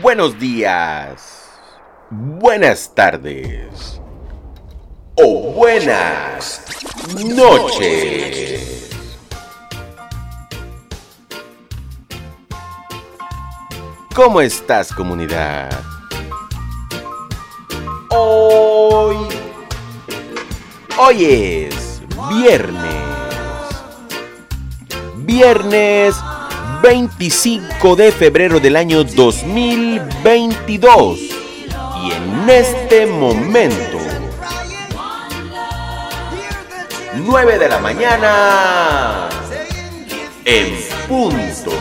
buenos días, buenas tardes o buenas noches. ¿Cómo estás comunidad? Hoy... Hoy es viernes. Viernes 25 de febrero del año 2022. Y en este momento, 9 de la mañana, en punto.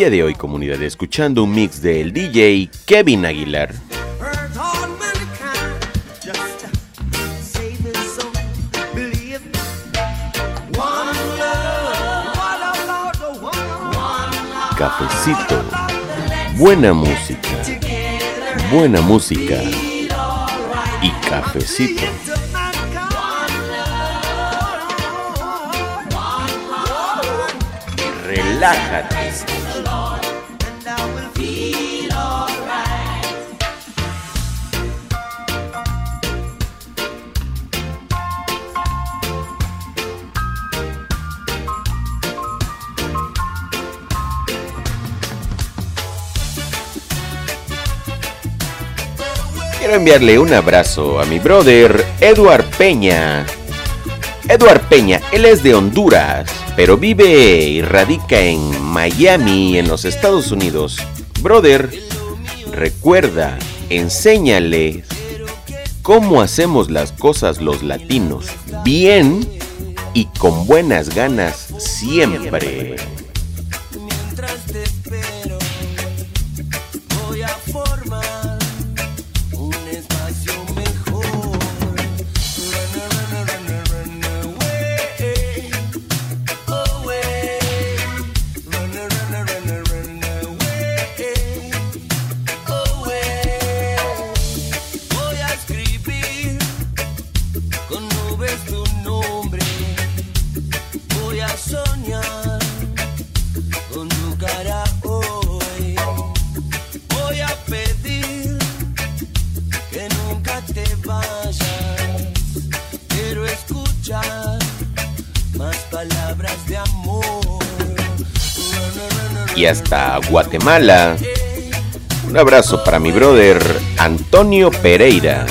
Día de hoy, comunidad, escuchando un mix del DJ Kevin Aguilar. Cafecito, buena música, buena música y cafecito. Relájate. Enviarle un abrazo a mi brother Eduard Peña. Eduard Peña, él es de Honduras, pero vive y radica en Miami, en los Estados Unidos. Brother, recuerda, enséñale cómo hacemos las cosas los latinos, bien y con buenas ganas siempre. Hasta Guatemala. Un abrazo para mi brother Antonio Pereira.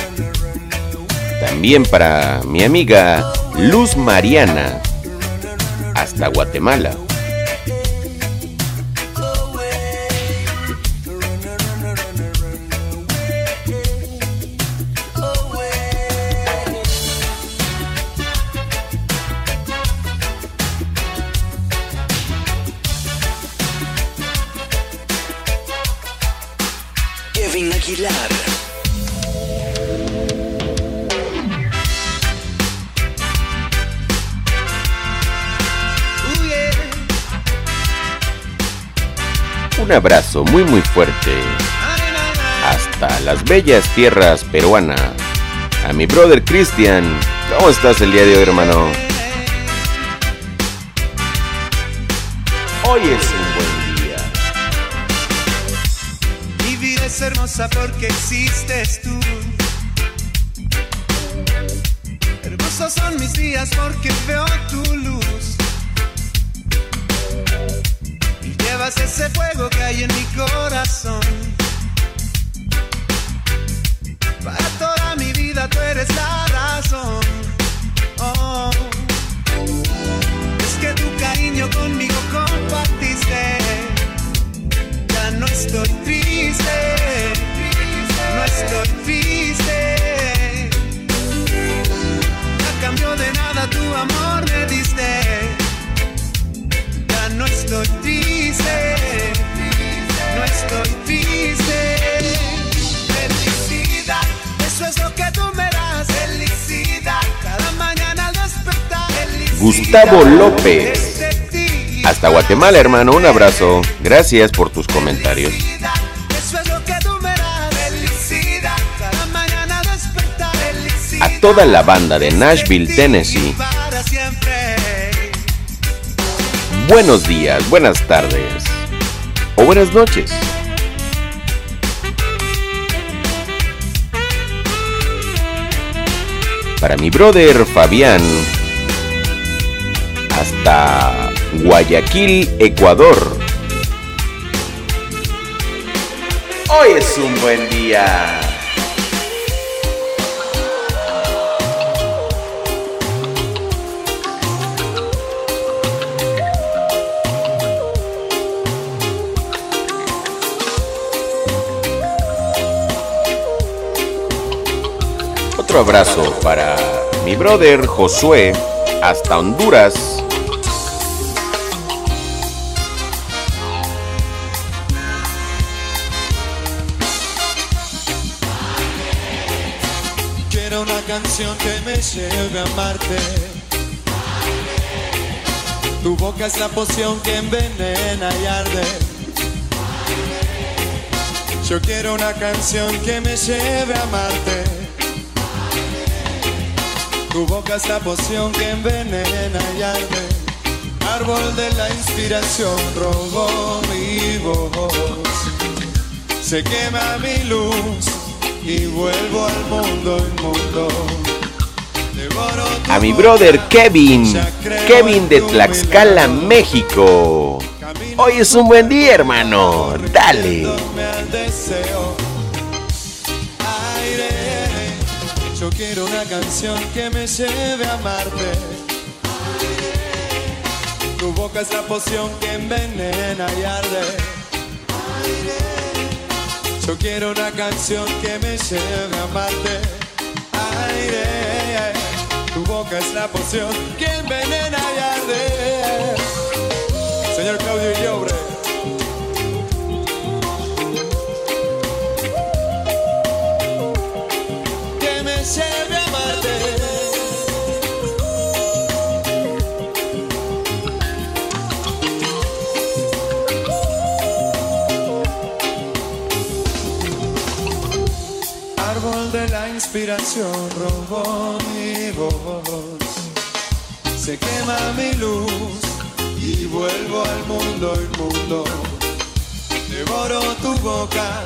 También para mi amiga Luz Mariana. Hasta Guatemala. Aguilar. Un abrazo muy muy fuerte hasta las bellas tierras peruanas. A mi brother Cristian, ¿cómo estás el día de hoy, hermano? Hoy es porque existes tú. Hermosos son mis días porque veo tu luz. Y llevas ese fuego que hay en mi corazón. Gustavo López. Hasta Guatemala, hermano, un abrazo. Gracias por tus comentarios. A toda la banda de Nashville, Tennessee. Buenos días, buenas tardes o buenas noches. Para mi brother Fabián, hasta Guayaquil, Ecuador. Hoy es un buen día. Otro abrazo para mi brother Josué hasta Honduras. Que me lleve a amarte. Tu boca es la poción que envenena y arde. Yo quiero una canción que me lleve a amarte. Tu boca es la poción que envenena y arde. Árbol de la inspiración robó mi voz. Se quema mi luz y vuelvo al mundo inmundo. A mi brother Kevin, Kevin de Tlaxcala. México. Hoy es un buen día, hermano. Dale. Yo quiero una canción que me lleve a amarte. Tu boca es la poción que envenena y arde. Yo quiero una canción que me lleve a amarte. Aire, tu boca es la poción que envenena y arde. Señor Claudio Llobre. que me lleve a amarte. Árbol de la inspiración robó. Se quema mi luz y vuelvo al mundo inmundo. Devoro tu boca.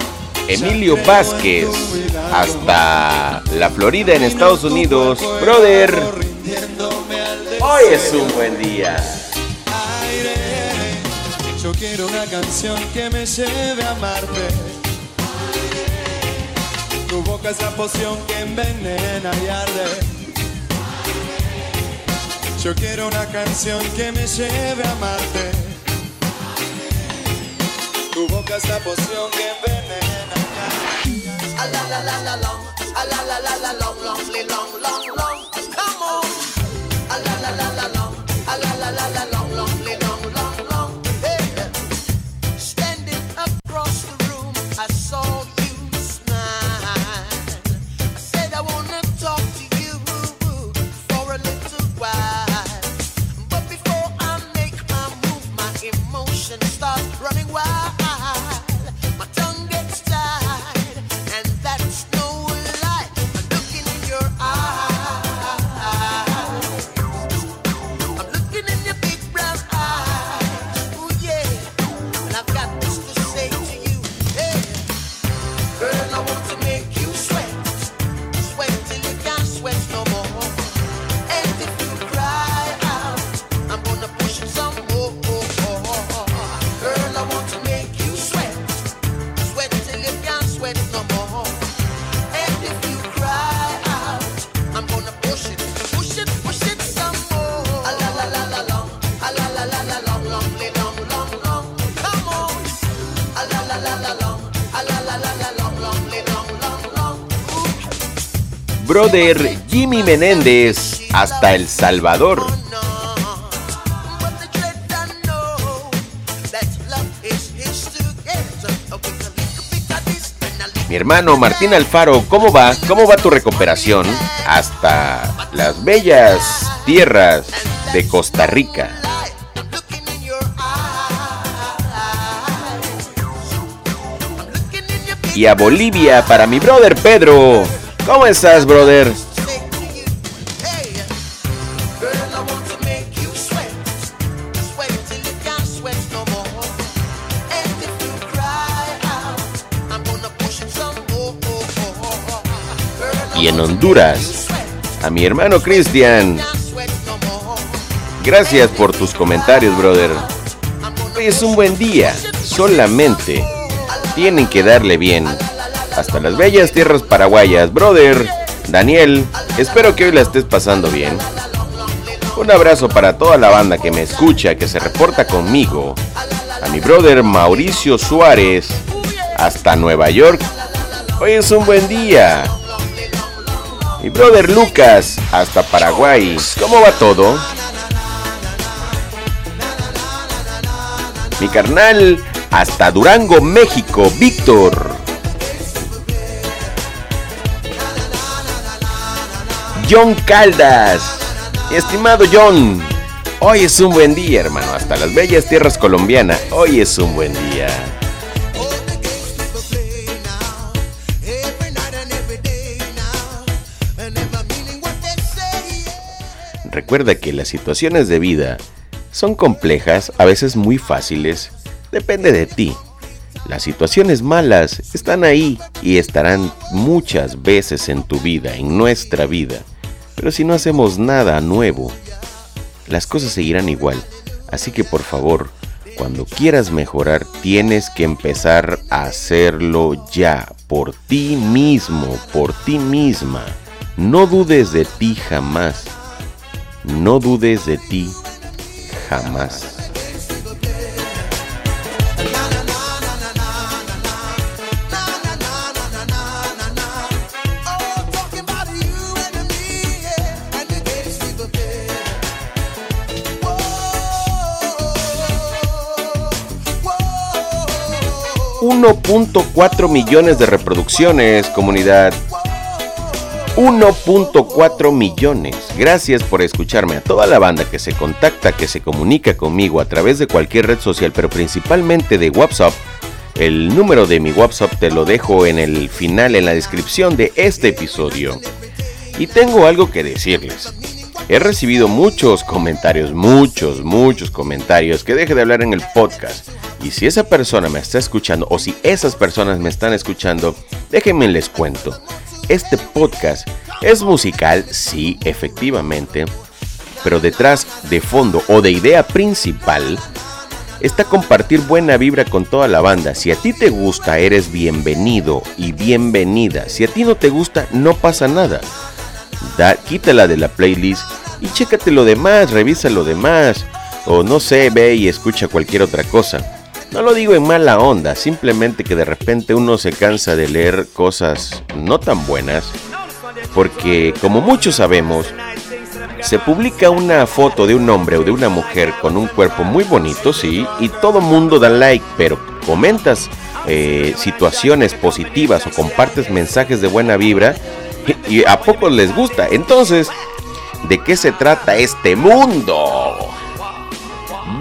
Emilio Vázquez, hasta la Florida en Estados Unidos. Brother, hoy es un buen día. Aire, yo quiero una canción que me lleve a amarte. Tu boca es la poción que envenena y arde. Yo quiero una canción que me lleve a amarte. Tu boca es la poción que envenena. A la la la la long, a la la la la long, long, long, long, long. Come on. A la la la la long, a la la la la long, long, Brother Jimmy Menéndez, hasta El Salvador. Mi hermano Martín Alfaro, ¿cómo va? ¿Cómo va tu recuperación? Hasta las bellas tierras de Costa Rica. Y a Bolivia para mi brother Pedro. ¿Cómo estás, brother? Y en Honduras, a mi hermano Cristian. Gracias por tus comentarios, brother. Hoy es un buen día. Solamente tienen que darle bien. Hasta las bellas tierras paraguayas, brother. Daniel, espero que hoy la estés pasando bien. Un abrazo para toda la banda que me escucha, que se reporta conmigo. A mi brother Mauricio Suárez, hasta Nueva York. Hoy es un buen día. Mi brother Lucas, hasta Paraguay. ¿Cómo va todo? Mi carnal, hasta Durango, México, Víctor. John Caldas. Estimado John, hoy es un buen día, hermano. Hasta las bellas tierras colombianas, hoy es un buen día. Recuerda que las situaciones de vida son complejas, a veces muy fáciles, depende de ti. Las situaciones malas están ahí y estarán muchas veces en tu vida, en nuestra vida. Pero si no hacemos nada nuevo, las cosas seguirán igual. Así que por favor, cuando quieras mejorar, tienes que empezar a hacerlo ya, por ti mismo, por ti misma. No dudes de ti jamás. No dudes de ti jamás. 1.4 millones de reproducciones, comunidad. 1.4 millones. Gracias por escucharme a toda la banda que se contacta, que se comunica conmigo a través de cualquier red social, pero principalmente de WhatsApp. El número de mi WhatsApp te lo dejo en el final, en la descripción de este episodio. Y tengo algo que decirles. He recibido muchos comentarios, muchos, muchos comentarios que deje de hablar en el podcast. Y si esa persona me está escuchando o si esas personas me están escuchando, déjenme les cuento. Este podcast es musical, sí, efectivamente, pero detrás de fondo o de idea principal está compartir buena vibra con toda la banda. Si a ti te gusta, eres bienvenido y bienvenida. Si a ti no te gusta, no pasa nada. Da, quítala de la playlist y chécate lo demás, revisa lo demás. O no sé, ve y escucha cualquier otra cosa. No lo digo en mala onda, simplemente que de repente uno se cansa de leer cosas no tan buenas. Porque como muchos sabemos, se publica una foto de un hombre o de una mujer con un cuerpo muy bonito, sí, y todo mundo da like, pero comentas eh, situaciones positivas o compartes mensajes de buena vibra y, a pocos les gusta. Entonces, ¿de qué se trata este mundo?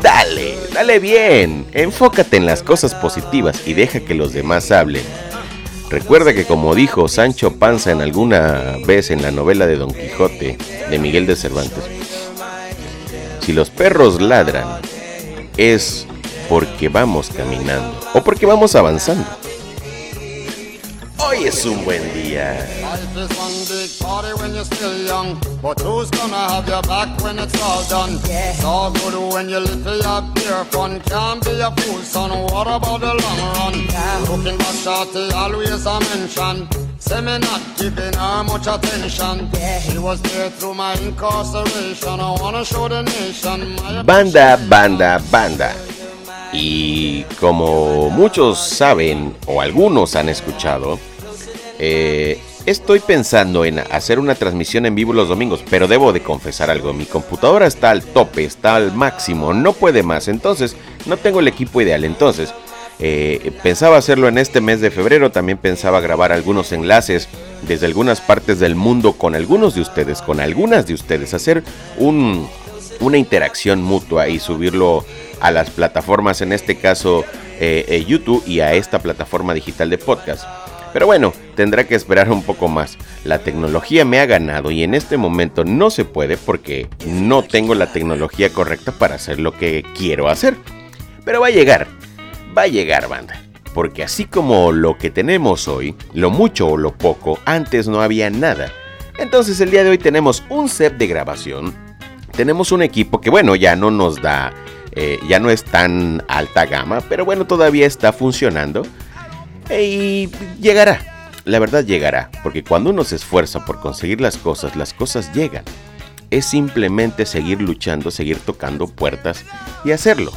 Dale, dale bien, enfócate en las cosas positivas y deja que los demás hablen. Recuerda que como dijo Sancho Panza en alguna vez en la novela de Don Quijote de Miguel de Cervantes, si los perros ladran es porque vamos caminando o porque vamos avanzando. Hoy es un buen día. Life is one big party when you're still young, but who's gonna have your back when it's all done? It's all good when you for your pure fun. Can't be a fool, son. What about the long run? Looking back, shorty, always a mention. Say me not giving her much attention. She was there through my incarceration. I wanna show the nation my Banda, banda, banda. Y como muchos saben o algunos han escuchado, eh, estoy pensando en hacer una transmisión en vivo los domingos, pero debo de confesar algo, mi computadora está al tope, está al máximo, no puede más, entonces no tengo el equipo ideal, entonces Eh, pensaba hacerlo en este mes de febrero, también pensaba grabar algunos enlaces desde algunas partes del mundo con algunos de ustedes, con algunas de ustedes, hacer un, una interacción mutua y subirlo a las plataformas, en este caso eh, eh, YouTube y a esta plataforma digital de podcast. Pero bueno, tendrá que esperar un poco más. La tecnología me ha ganado y en este momento no se puede porque no tengo la tecnología correcta para hacer lo que quiero hacer. Pero va a llegar, va a llegar banda. Porque así como lo que tenemos hoy, lo mucho o lo poco, antes no había nada. Entonces el día de hoy tenemos un set de grabación. Tenemos un equipo que bueno, ya no nos da, eh, ya no es tan alta gama, pero bueno, todavía está funcionando. Y llegará, la verdad llegará, porque cuando uno se esfuerza por conseguir las cosas, las cosas llegan. Es simplemente seguir luchando, seguir tocando puertas y hacerlo.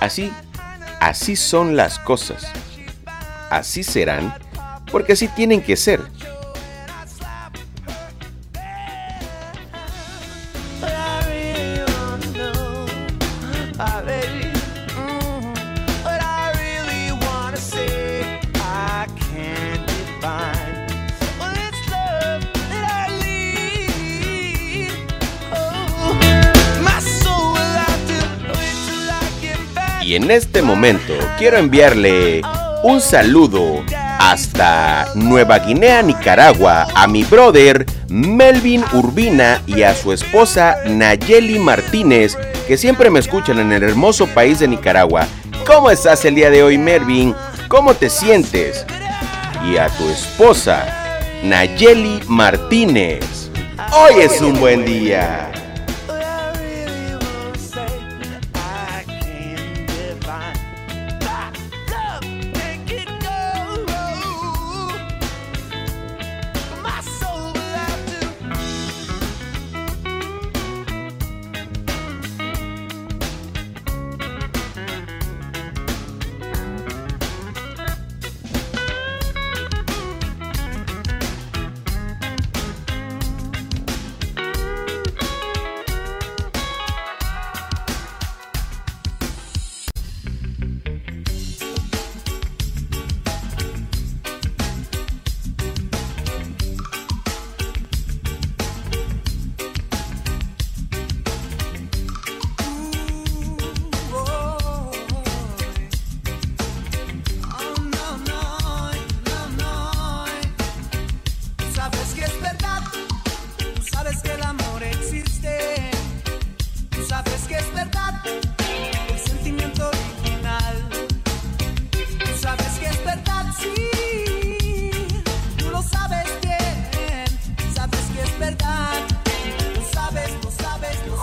Así, así son las cosas. Así serán, porque así tienen que ser. Y en este momento quiero enviarle un saludo hasta Nueva Guinea, Nicaragua, a mi brother Melvin Urbina y a su esposa Nayeli Martínez, que siempre me escuchan en el hermoso país de Nicaragua. ¿Cómo estás el día de hoy, Melvin? ¿Cómo te sientes? Y a tu esposa Nayeli Martínez. Hoy es un buen día.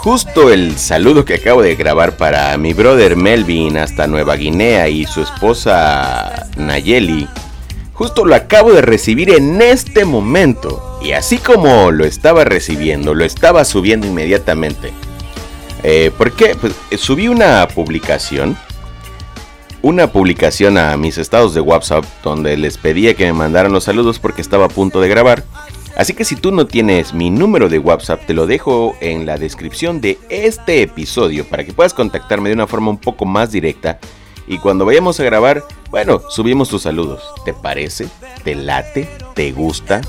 Justo el saludo que acabo de grabar para mi brother Melvin hasta Nueva Guinea y su esposa Nayeli, justo lo acabo de recibir en este momento. Y así como lo estaba recibiendo, lo estaba subiendo inmediatamente. Eh, ¿Por qué? Pues eh, subí una publicación. Una publicación a mis estados de WhatsApp donde les pedía que me mandaran los saludos porque estaba a punto de grabar. Así que si tú no tienes mi número de WhatsApp, te lo dejo en la descripción de este episodio para que puedas contactarme de una forma un poco más directa. Y cuando vayamos a grabar, bueno, subimos tus saludos. ¿Te parece? ¿Te late? ¿Te gusta?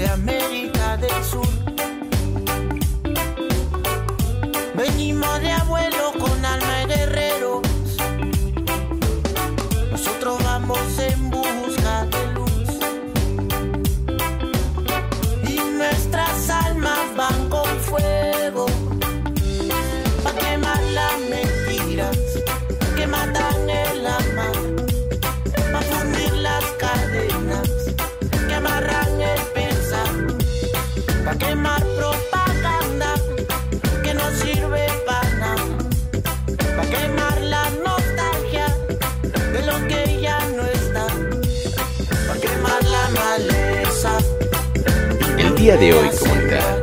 De América del Sur. Venimos de abuelo día de hoy, comunidad.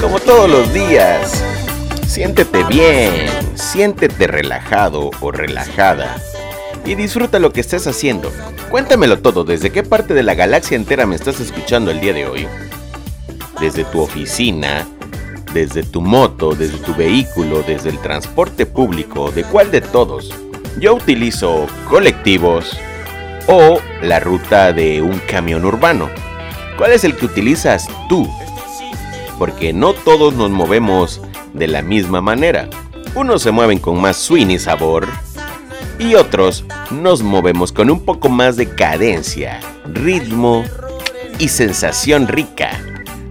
Como todos los días, siéntete bien, siéntete relajado o relajada y disfruta lo que estés haciendo. Cuéntamelo todo, ¿desde qué parte de la galaxia entera me estás escuchando el día de hoy? Desde tu oficina, desde tu moto, desde tu vehículo, desde el transporte público, ¿de cuál de todos? Yo utilizo colectivos o la ruta de un camión urbano. ¿Cuál es el que utilizas tú? Porque no todos nos movemos de la misma manera. Unos se mueven con más swing y sabor y otros nos movemos con un poco más de cadencia, ritmo y sensación rica.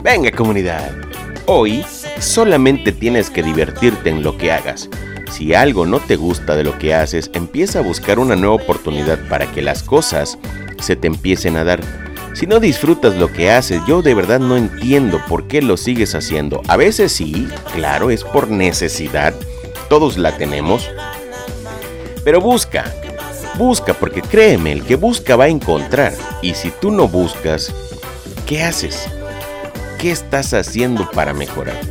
Venga comunidad, hoy solamente tienes que divertirte en lo que hagas. Si algo no te gusta de lo que haces, empieza a buscar una nueva oportunidad para que las cosas se te empiecen a dar. Si no disfrutas lo que haces, yo de verdad no entiendo por qué lo sigues haciendo. A veces sí, claro, es por necesidad. Todos la tenemos. Pero busca, busca, porque créeme, el que busca va a encontrar. Y si tú no buscas, ¿qué haces? ¿Qué estás haciendo para mejorar?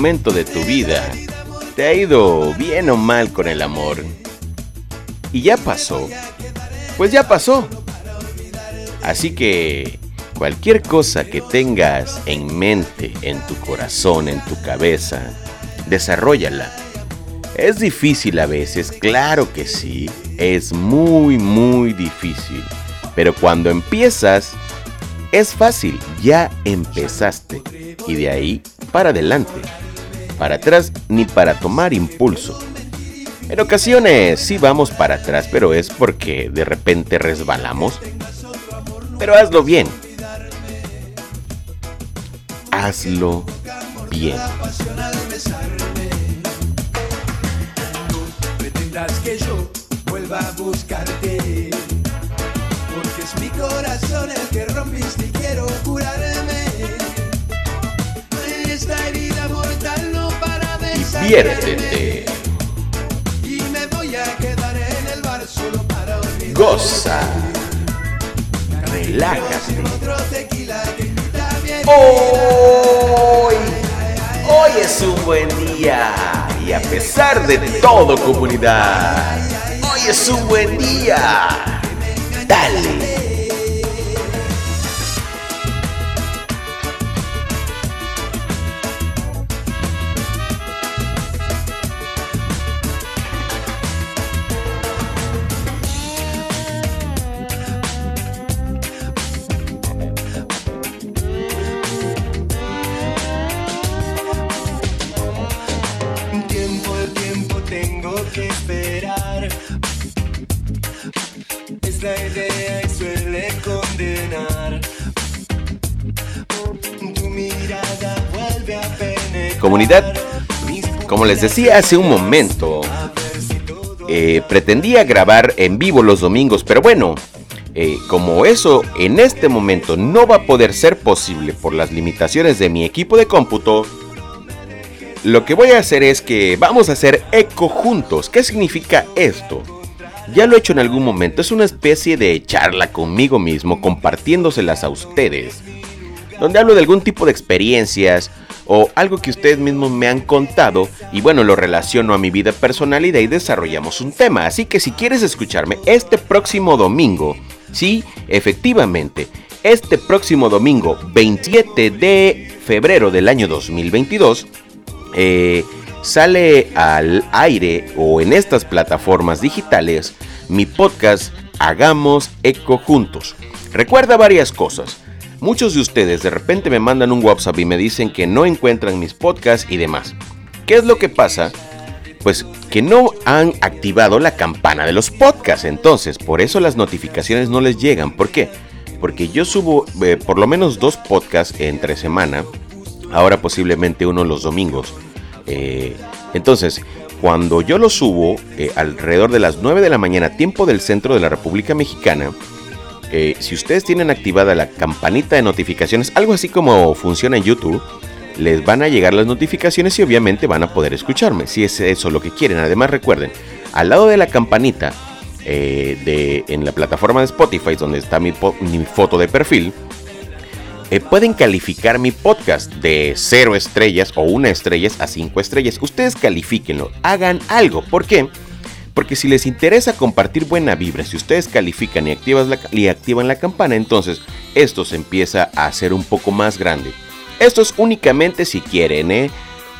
Momento de tu vida te ha ido bien o mal con el amor y ya pasó, pues ya pasó. Así que cualquier cosa que tengas en mente, en tu corazón, en tu cabeza, desarrollala. Es difícil a veces, claro que sí, es muy, muy difícil. Pero cuando empiezas, es fácil, ya empezaste. Y de ahí para adelante. Para atrás ni para tomar impulso. En ocasiones sí vamos para atrás, pero es porque de repente resbalamos. Pero hazlo bien. Hazlo bien. Porque es mi corazón el que Diviértete. Y me voy a quedar en el bar solo para. Goza. Relájate. Hoy, hoy es un buen día y a pesar de todo comunidad, hoy es un buen día. Dale. Esperar. Es la idea y suele condenar. Tu mirada vuelve a penetrar. Comunidad, como les decía hace un momento, eh, pretendía grabar en vivo los domingos, pero bueno, eh, como eso en este momento no va a poder ser posible por las limitaciones de mi equipo de cómputo, lo que voy a hacer es que vamos a hacer eco juntos. ¿Qué significa esto? Ya lo he hecho en algún momento, es una especie de charla conmigo mismo compartiéndoselas a ustedes, donde hablo de algún tipo de experiencias o algo que ustedes mismos me han contado y bueno, lo relaciono a mi vida personal y de ahí desarrollamos un tema. Así que si quieres escucharme este próximo domingo, sí, efectivamente, este próximo domingo 27 de febrero del año 2022, eh, sale al aire o en estas plataformas digitales mi podcast Hagamos Eco Juntos. Recuerda varias cosas. Muchos de ustedes de repente me mandan un WhatsApp y me dicen que no encuentran mis podcasts y demás. ¿Qué es lo que pasa? Pues que no han activado la campana de los podcasts. Entonces, por eso las notificaciones no les llegan. ¿Por qué? Porque yo subo eh, por lo menos dos podcasts entre semana. Ahora posiblemente uno los domingos. Eh, entonces, cuando yo lo subo eh, alrededor de las 9 de la mañana, tiempo del centro de la República Mexicana, eh, si ustedes tienen activada la campanita de notificaciones, algo así como funciona en YouTube, les van a llegar las notificaciones y obviamente van a poder escucharme, si es eso lo que quieren. Además recuerden, al lado de la campanita de, en la plataforma de Spotify, donde está mi, mi foto de perfil, eh, pueden calificar mi podcast de 0 estrellas o 1 estrellas a 5 estrellas. Ustedes califíquenlo, hagan algo. ¿Por qué? Porque si les interesa compartir buena vibra, si ustedes califican y, la, y activan la campana, entonces esto se empieza a hacer un poco más grande. Esto es únicamente si quieren, ¿eh?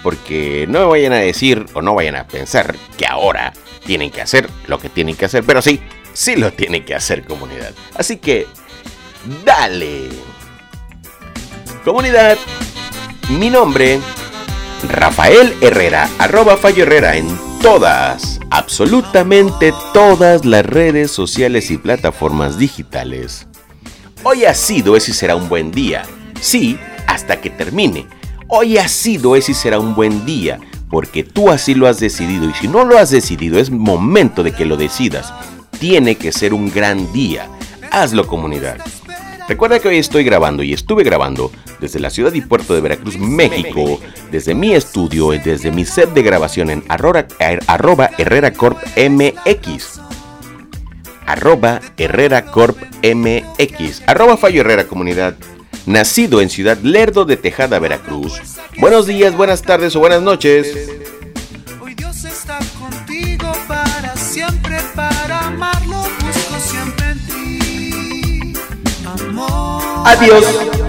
Porque no vayan a decir o no vayan a pensar que ahora tienen que hacer lo que tienen que hacer, pero sí, sí lo tienen que hacer comunidad. Así que, dale. Comunidad, mi nombre, Rafael Herrera, arroba Fallo Herrera en todas, absolutamente todas las redes sociales y plataformas digitales. Hoy ha sido ese será un buen día. Sí, hasta que termine. Hoy ha sido ese será un buen día, porque tú así lo has decidido y si no lo has decidido es momento de que lo decidas. Tiene que ser un gran día. Hazlo comunidad. Recuerda que hoy estoy grabando y estuve grabando desde la ciudad y puerto de Veracruz, México, desde mi estudio y desde mi set de grabación en arroba, arroba Herrera Corp MX. Arroba Herrera Corp MX. Arroba Fallo Herrera Comunidad. Nacido en Ciudad Lerdo de Tejada, Veracruz. Buenos días, buenas tardes o buenas noches. Adiós.